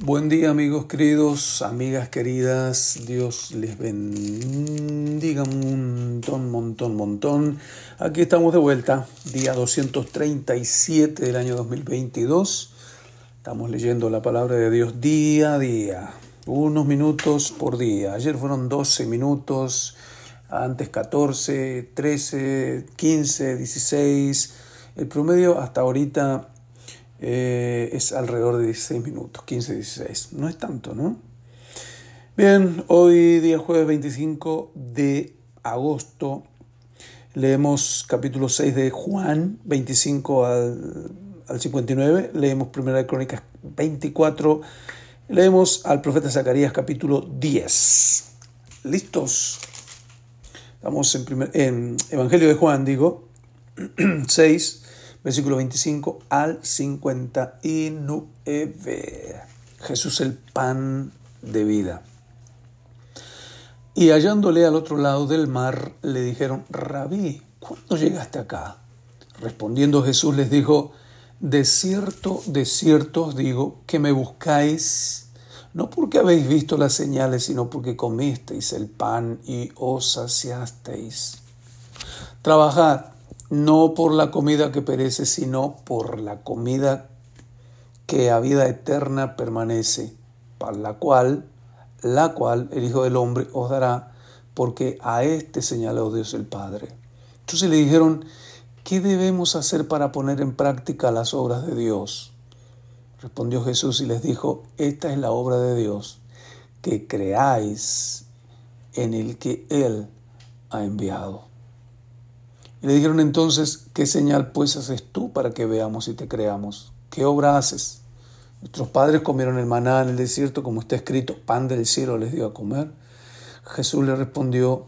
Buen día amigos queridos, amigas queridas, Dios les bendiga un montón, montón, montón. Aquí estamos de vuelta, día 237 del año 2022. Estamos leyendo la palabra de Dios día a día, unos minutos por día. Ayer fueron 12 minutos, antes 14, 13, 15, 16. El promedio hasta ahorita eh, es alrededor de 16 minutos, 15, 16. No es tanto, ¿no? Bien, hoy día jueves 25 de agosto leemos capítulo 6 de Juan, 25 al, al 59, leemos Primera de Crónicas 24, leemos al profeta Zacarías capítulo 10. ¿Listos? Estamos en, primer, en Evangelio de Juan, digo, 6 versículo 25 al 59. Jesús el pan de vida. Y hallándole al otro lado del mar, le dijeron, Rabí, ¿cuándo llegaste acá? Respondiendo Jesús les dijo, de cierto, de cierto os digo que me buscáis, no porque habéis visto las señales, sino porque comisteis el pan y os saciasteis. Trabajad no por la comida que perece, sino por la comida que a vida eterna permanece, para la cual, la cual el Hijo del Hombre os dará, porque a este señaló Dios el Padre. Entonces le dijeron, ¿qué debemos hacer para poner en práctica las obras de Dios? Respondió Jesús y les dijo, esta es la obra de Dios, que creáis en el que Él ha enviado. Y le dijeron entonces, ¿qué señal pues haces tú para que veamos y te creamos? ¿Qué obra haces? Nuestros padres comieron el maná en el desierto, como está escrito, pan del cielo les dio a comer. Jesús le respondió,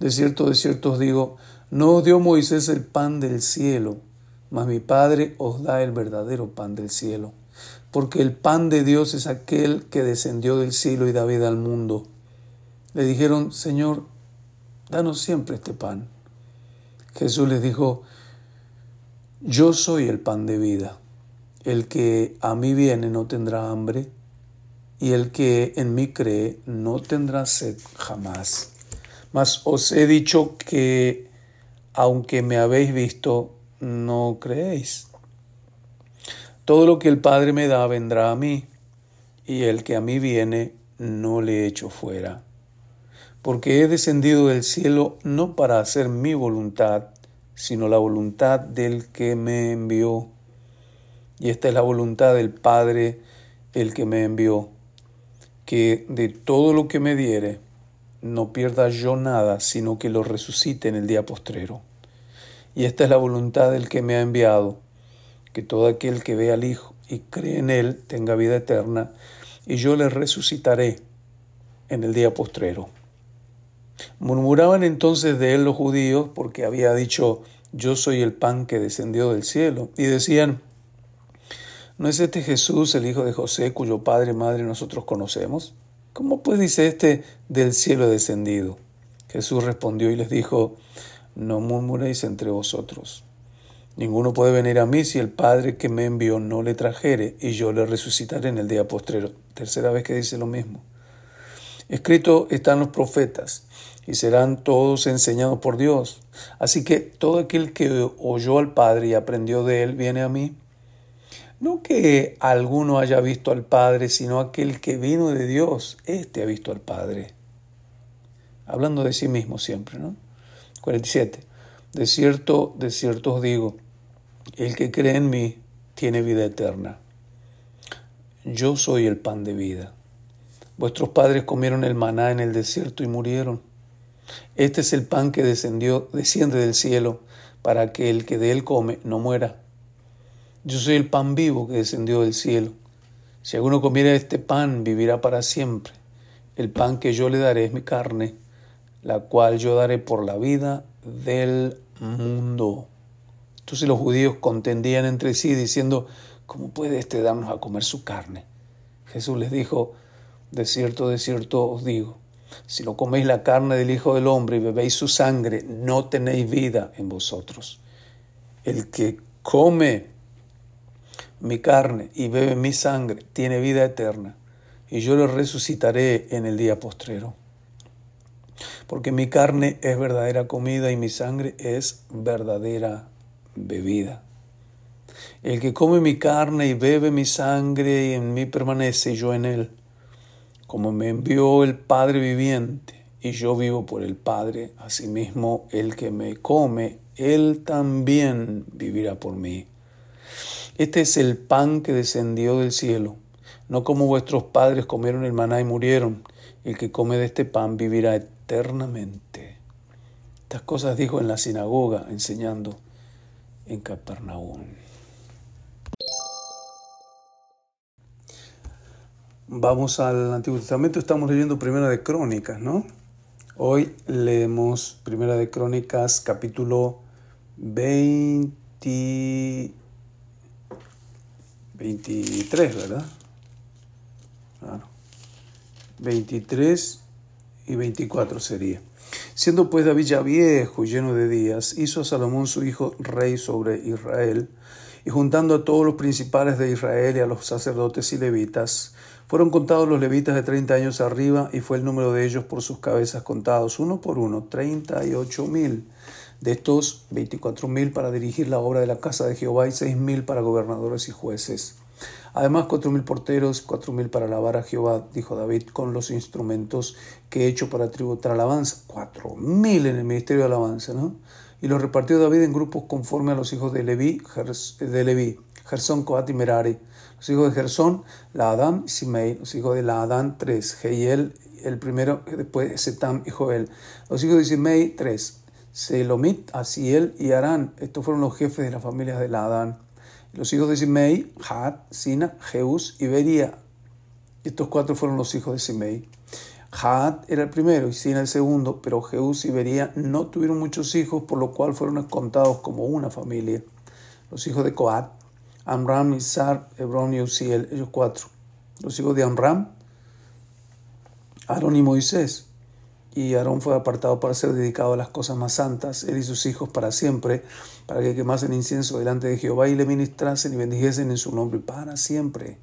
de cierto, de cierto os digo, no os dio Moisés el pan del cielo, mas mi Padre os da el verdadero pan del cielo. Porque el pan de Dios es aquel que descendió del cielo y da vida al mundo. Le dijeron, Señor, danos siempre este pan. Jesús les dijo, yo soy el pan de vida. El que a mí viene no tendrá hambre, y el que en mí cree no tendrá sed jamás. Mas os he dicho que, aunque me habéis visto, no creéis. Todo lo que el Padre me da vendrá a mí, y el que a mí viene no le echo fuera porque he descendido del cielo no para hacer mi voluntad, sino la voluntad del que me envió. Y esta es la voluntad del Padre, el que me envió, que de todo lo que me diere, no pierda yo nada, sino que lo resucite en el día postrero. Y esta es la voluntad del que me ha enviado, que todo aquel que ve al Hijo y cree en Él tenga vida eterna, y yo le resucitaré en el día postrero. Murmuraban entonces de él los judíos porque había dicho, yo soy el pan que descendió del cielo. Y decían, ¿no es este Jesús el hijo de José cuyo padre y madre nosotros conocemos? ¿Cómo pues dice este del cielo descendido? Jesús respondió y les dijo, no murmuréis entre vosotros. Ninguno puede venir a mí si el Padre que me envió no le trajere, y yo le resucitaré en el día postrero. Tercera vez que dice lo mismo. Escrito están los profetas, y serán todos enseñados por Dios. Así que todo aquel que oyó al Padre y aprendió de él viene a mí. No que alguno haya visto al Padre, sino aquel que vino de Dios, éste ha visto al Padre. Hablando de sí mismo siempre, ¿no? 47. De cierto, de cierto os digo, el que cree en mí tiene vida eterna. Yo soy el pan de vida. Vuestros padres comieron el maná en el desierto y murieron. Este es el pan que descendió, desciende del cielo, para que el que de él come no muera. Yo soy el pan vivo que descendió del cielo. Si alguno comiera este pan, vivirá para siempre. El pan que yo le daré es mi carne, la cual yo daré por la vida del mundo. Entonces los judíos contendían entre sí diciendo, ¿cómo puede éste darnos a comer su carne? Jesús les dijo, de cierto, de cierto os digo, si no coméis la carne del Hijo del Hombre y bebéis su sangre, no tenéis vida en vosotros. El que come mi carne y bebe mi sangre tiene vida eterna, y yo lo resucitaré en el día postrero. Porque mi carne es verdadera comida y mi sangre es verdadera bebida. El que come mi carne y bebe mi sangre y en mí permanece y yo en él, como me envió el Padre viviente y yo vivo por el Padre, asimismo el que me come, él también vivirá por mí. Este es el pan que descendió del cielo, no como vuestros padres comieron el maná y murieron. El que come de este pan vivirá eternamente. Estas cosas dijo en la sinagoga enseñando en Capernaum. Vamos al Antiguo Testamento, estamos leyendo Primera de Crónicas, ¿no? Hoy leemos Primera de Crónicas, capítulo 20, 23, ¿verdad? Claro. 23 y 24 sería. Siendo pues David ya viejo y lleno de días, hizo a Salomón su hijo rey sobre Israel, y juntando a todos los principales de Israel y a los sacerdotes y levitas, fueron contados los levitas de 30 años arriba, y fue el número de ellos por sus cabezas contados, uno por uno, 38 mil. De estos, 24 mil para dirigir la obra de la casa de Jehová y seis mil para gobernadores y jueces. Además, cuatro mil porteros, cuatro mil para alabar a Jehová, dijo David, con los instrumentos que he hecho para tributar alabanza. Cuatro mil en el ministerio de alabanza, ¿no? Y los repartió David en grupos conforme a los hijos de Leví, de Leví Gersón, Coat y Merari. Los hijos de Gersón, Laadán y Simei. Los hijos de Laadán, tres. Geiel, el primero, después Setam y Joel. Los hijos de Simei, tres. Selomit, Asiel y Arán. Estos fueron los jefes de las familias de Laadán. Los hijos de Simei, Had, Sina, Jeús y Bería. Estos cuatro fueron los hijos de Simei. Had era el primero y Sina el segundo, pero Jeús y Bería no tuvieron muchos hijos, por lo cual fueron contados como una familia. Los hijos de Coat, Amram, Isar, Hebrón y Uziel, ellos cuatro. Los hijos de Amram, Aarón y Moisés. Y Aarón fue apartado para ser dedicado a las cosas más santas, él y sus hijos para siempre, para que quemasen incienso delante de Jehová y le ministrasen y bendijesen en su nombre para siempre.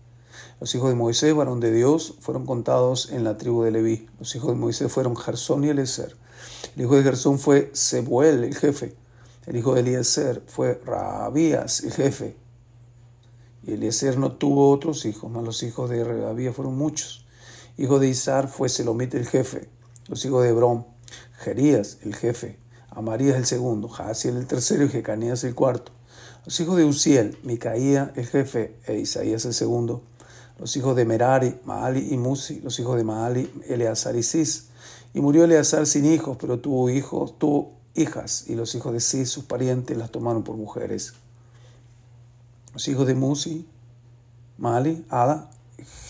Los hijos de Moisés, varón de Dios, fueron contados en la tribu de Leví. Los hijos de Moisés fueron Gersón y Eliezer. El hijo de Gersón fue Sebuel, el jefe. El hijo de Eliezer fue Rabías, el jefe. Y Eliezer no tuvo otros hijos, mas los hijos de Rabías fueron muchos. Hijo de Isar fue Selomit, el jefe los hijos de Hebrón, Jerías, el jefe, Amarías el segundo, Jaasiel el tercero y Jecanías el cuarto. Los hijos de Uziel, Micaía el jefe e Isaías el segundo. Los hijos de Merari, Maali y Musi. Los hijos de Maali, Eleazar y Cis. Y murió Eleazar sin hijos, pero tuvo hijos, tuvo hijas, y los hijos de Cis, sus parientes, las tomaron por mujeres. Los hijos de Musi, Maali, Ada,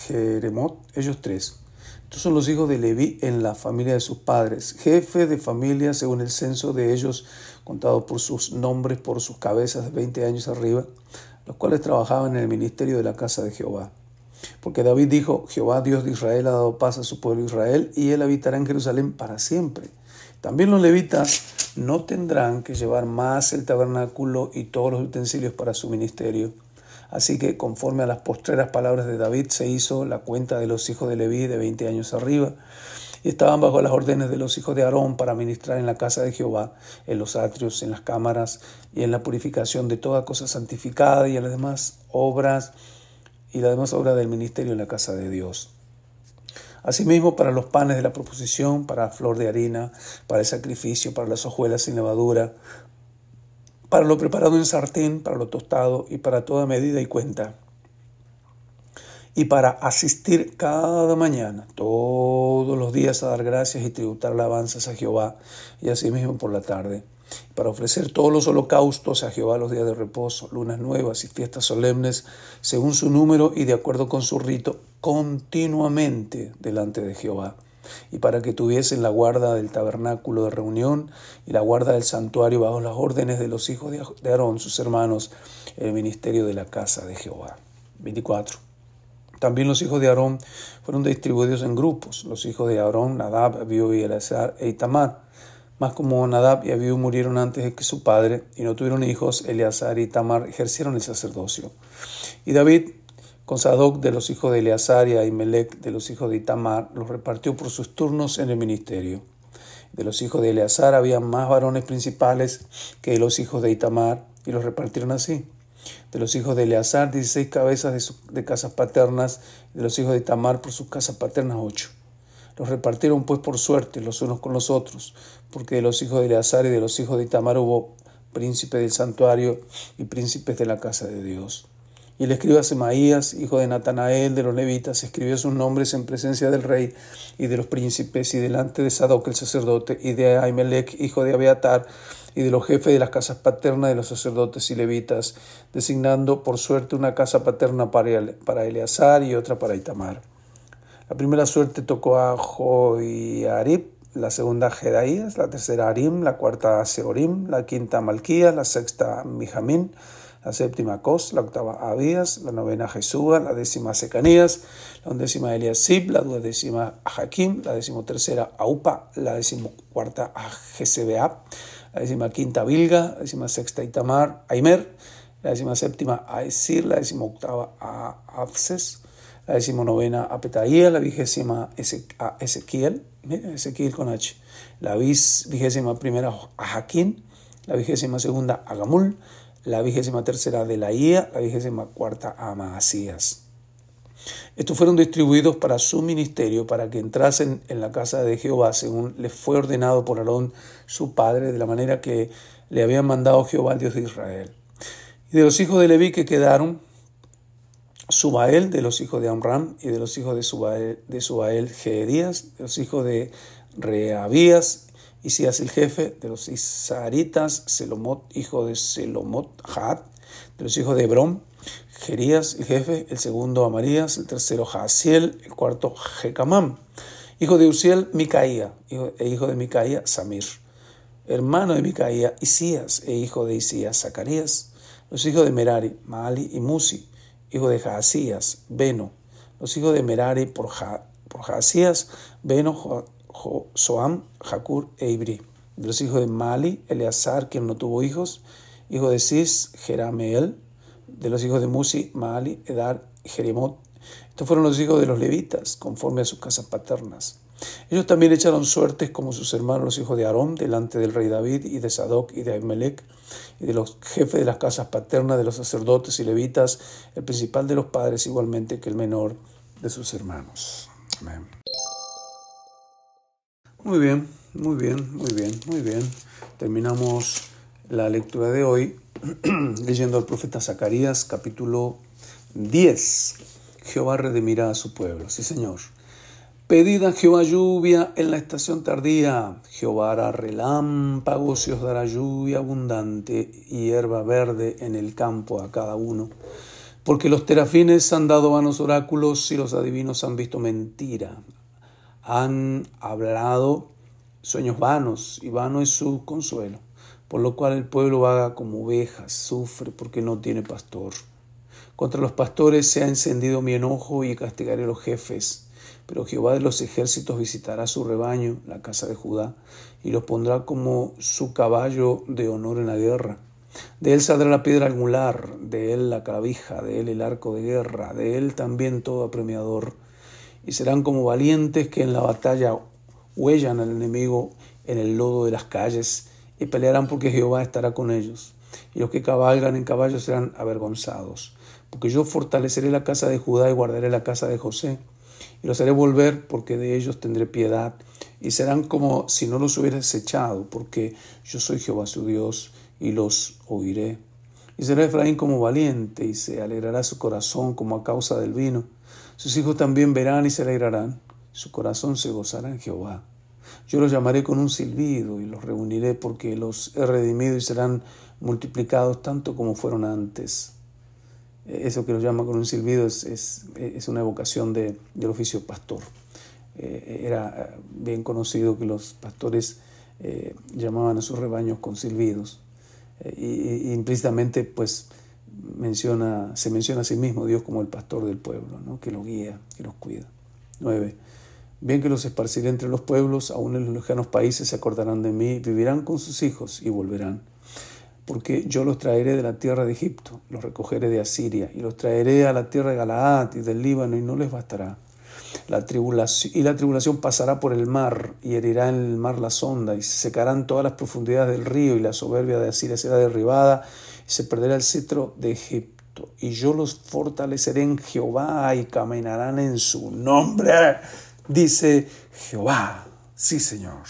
Jeremot, ellos tres. Estos son los hijos de Leví en la familia de sus padres, jefe de familia según el censo de ellos, contado por sus nombres, por sus cabezas de 20 años arriba, los cuales trabajaban en el ministerio de la casa de Jehová. Porque David dijo, Jehová Dios de Israel ha dado paz a su pueblo Israel y él habitará en Jerusalén para siempre. También los levitas no tendrán que llevar más el tabernáculo y todos los utensilios para su ministerio Así que conforme a las postreras palabras de David se hizo la cuenta de los hijos de Leví de 20 años arriba, y estaban bajo las órdenes de los hijos de Aarón para ministrar en la casa de Jehová, en los atrios, en las cámaras y en la purificación de toda cosa santificada y en las demás obras y la demás obra del ministerio en la casa de Dios. Asimismo, para los panes de la proposición, para flor de harina, para el sacrificio, para las hojuelas sin levadura, para lo preparado en sartén, para lo tostado y para toda medida y cuenta. Y para asistir cada mañana, todos los días a dar gracias y tributar alabanzas a Jehová, y asimismo por la tarde, para ofrecer todos los holocaustos a Jehová los días de reposo, lunas nuevas y fiestas solemnes, según su número y de acuerdo con su rito, continuamente delante de Jehová y para que tuviesen la guarda del tabernáculo de reunión y la guarda del santuario bajo las órdenes de los hijos de Aarón, sus hermanos, el ministerio de la casa de Jehová. 24. También los hijos de Aarón fueron distribuidos en grupos. Los hijos de Aarón, Nadab, Abiú y Eleazar e Itamar. Más como Nadab y Abiú murieron antes de que su padre y no tuvieron hijos, Eleazar y Tamar ejercieron el sacerdocio. Y David, con Sadoc de los hijos de Eleazar y Ahimelech de los hijos de Itamar, los repartió por sus turnos en el ministerio. De los hijos de Eleazar había más varones principales que de los hijos de Itamar, y los repartieron así. De los hijos de Eleazar, dieciséis cabezas de, casas paternas, de los hijos de Itamar por sus casas paternas, ocho. Los repartieron pues por suerte los unos con los otros, porque de los hijos de Eleazar y de los hijos de Itamar hubo príncipes del santuario y príncipes de la casa de Dios. Y el escriba Semaías, hijo de Natanael de los levitas, escribió sus nombres en presencia del rey y de los príncipes y delante de Sadoc el sacerdote y de Ahimelech, hijo de Abiatar, y de los jefes de las casas paternas de los sacerdotes y levitas, designando por suerte una casa paterna para Eleazar y otra para Itamar. La primera suerte tocó a Joiarib, la segunda Jedaías, la tercera Arim, la cuarta Seorim, la quinta Malquía, la sexta Mijamín, la séptima Cos, la octava Abías, la novena Jesúa, la décima Secanías, la undécima Eliasib, la duodécima Jaquim, la decimotercera Aupa, la decimocuarta Jesebeab, la décima quinta Bilga, la décima sexta Itamar, Aimer, la décima séptima Aesir, la décima octava Afses, la decimonovena Apetaía, la vigésima Ezequiel, Ezequiel con H, la vigésima primera Jaquín, la vigésima segunda Agamul, la vigésima tercera de la IA, la vigésima cuarta a Maasías. Estos fueron distribuidos para su ministerio, para que entrasen en la casa de Jehová, según les fue ordenado por Aarón, su padre, de la manera que le habían mandado Jehová, el Dios de Israel. Y de los hijos de Leví que quedaron, Subael, de los hijos de Amram, y de los hijos de Subael, de de los hijos de Reabías, Isías el jefe de los Isaritas, Selomot, hijo de Selomot, Had, de los hijos de Hebrón, Gerías el jefe, el segundo Amarías, el tercero Jaasiel, el cuarto Jecamam, hijo de Uziel, Micaía, e hijo de Micaía, Samir, hermano de Micaía, Isías, e hijo de Isías, Zacarías, los hijos de Merari, Maali y Musi, hijo de Jaasías, Beno, los hijos de Merari por, ja, Jaasías, Beno, Soam, Jakur e Ibri. De los hijos de Mali, Eleazar, quien no tuvo hijos. Hijo de Cis, Jerameel. De los hijos de Musi, Mali, Edar Jeremot. Estos fueron los hijos de los levitas, conforme a sus casas paternas. Ellos también echaron suertes como sus hermanos los hijos de Aarón, delante del rey David y de Sadoc y de Ahimelech, y de los jefes de las casas paternas de los sacerdotes y levitas, el principal de los padres igualmente que el menor de sus hermanos. Amén. Muy bien, muy bien, muy bien, muy bien. Terminamos la lectura de hoy leyendo al profeta Zacarías capítulo 10. Jehová redimirá a su pueblo. Sí, Señor. Pedid a Jehová lluvia en la estación tardía. Jehová hará relámpagos y os dará lluvia abundante y hierba verde en el campo a cada uno. Porque los terafines han dado vanos oráculos y los adivinos han visto mentira han hablado sueños vanos y vano es su consuelo, por lo cual el pueblo vaga como ovejas, sufre porque no tiene pastor. Contra los pastores se ha encendido mi enojo y castigaré a los jefes. Pero Jehová de los ejércitos visitará su rebaño, la casa de Judá, y los pondrá como su caballo de honor en la guerra. De él saldrá la piedra angular, de él la clavija, de él el arco de guerra, de él también todo apremiador y serán como valientes que en la batalla huellan al enemigo en el lodo de las calles y pelearán porque Jehová estará con ellos. Y los que cabalgan en caballos serán avergonzados, porque yo fortaleceré la casa de Judá y guardaré la casa de José, y los haré volver porque de ellos tendré piedad, y serán como si no los hubieras echado, porque yo soy Jehová su Dios, y los oiré. Y será Efraín como valiente, y se alegrará su corazón como a causa del vino sus hijos también verán y se alegrarán, su corazón se gozará en Jehová. Yo los llamaré con un silbido y los reuniré porque los he redimido y serán multiplicados tanto como fueron antes. Eso que los llama con un silbido es, es, una evocación de, del oficio pastor. Eh, era bien conocido que los pastores eh, llamaban a sus rebaños con silbidos. Eh, y, implícitamente, pues, menciona, se menciona a sí mismo Dios como el pastor del pueblo, ¿no? que lo guía, que los cuida. 9. Bien que los esparciré entre los pueblos, aún en los lejanos países se acordarán de mí, vivirán con sus hijos y volverán. Porque yo los traeré de la tierra de Egipto, los recogeré de Asiria, y los traeré a la tierra de Galaad y del Líbano, y no les bastará. La tribulación, y la tribulación pasará por el mar, y herirá en el mar la sonda, y se secarán todas las profundidades del río, y la soberbia de Asiria será derribada, y se perderá el cetro de Egipto. Y yo los fortaleceré en Jehová, y caminarán en su nombre dice Jehová. Sí, Señor.